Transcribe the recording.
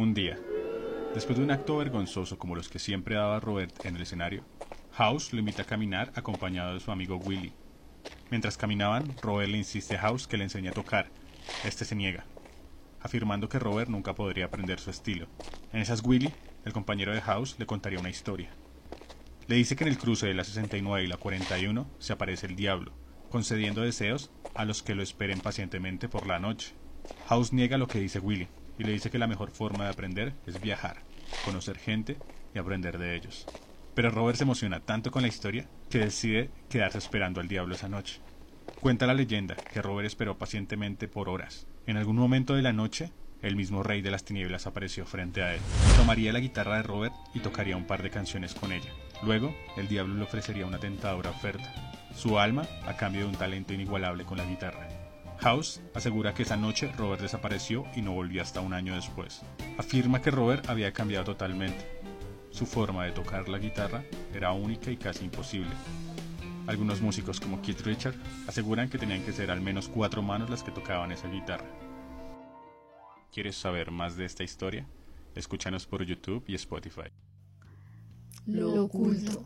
Un día, después de un acto vergonzoso como los que siempre daba Robert en el escenario, House lo invita a caminar acompañado de su amigo Willy. Mientras caminaban, Robert le insiste a House que le enseñe a tocar. Este se niega, afirmando que Robert nunca podría aprender su estilo. En esas Willy, el compañero de House, le contaría una historia. Le dice que en el cruce de la 69 y la 41 se aparece el diablo, concediendo deseos a los que lo esperen pacientemente por la noche. House niega lo que dice Willy y le dice que la mejor forma de aprender es viajar, conocer gente y aprender de ellos. Pero Robert se emociona tanto con la historia que decide quedarse esperando al diablo esa noche. Cuenta la leyenda que Robert esperó pacientemente por horas. En algún momento de la noche, el mismo rey de las tinieblas apareció frente a él. Tomaría la guitarra de Robert y tocaría un par de canciones con ella. Luego, el diablo le ofrecería una tentadora oferta, su alma a cambio de un talento inigualable con la guitarra. House asegura que esa noche Robert desapareció y no volvió hasta un año después. Afirma que Robert había cambiado totalmente. Su forma de tocar la guitarra era única y casi imposible. Algunos músicos como Keith Richard aseguran que tenían que ser al menos cuatro manos las que tocaban esa guitarra. ¿Quieres saber más de esta historia? Escúchanos por YouTube y Spotify. Lo oculto.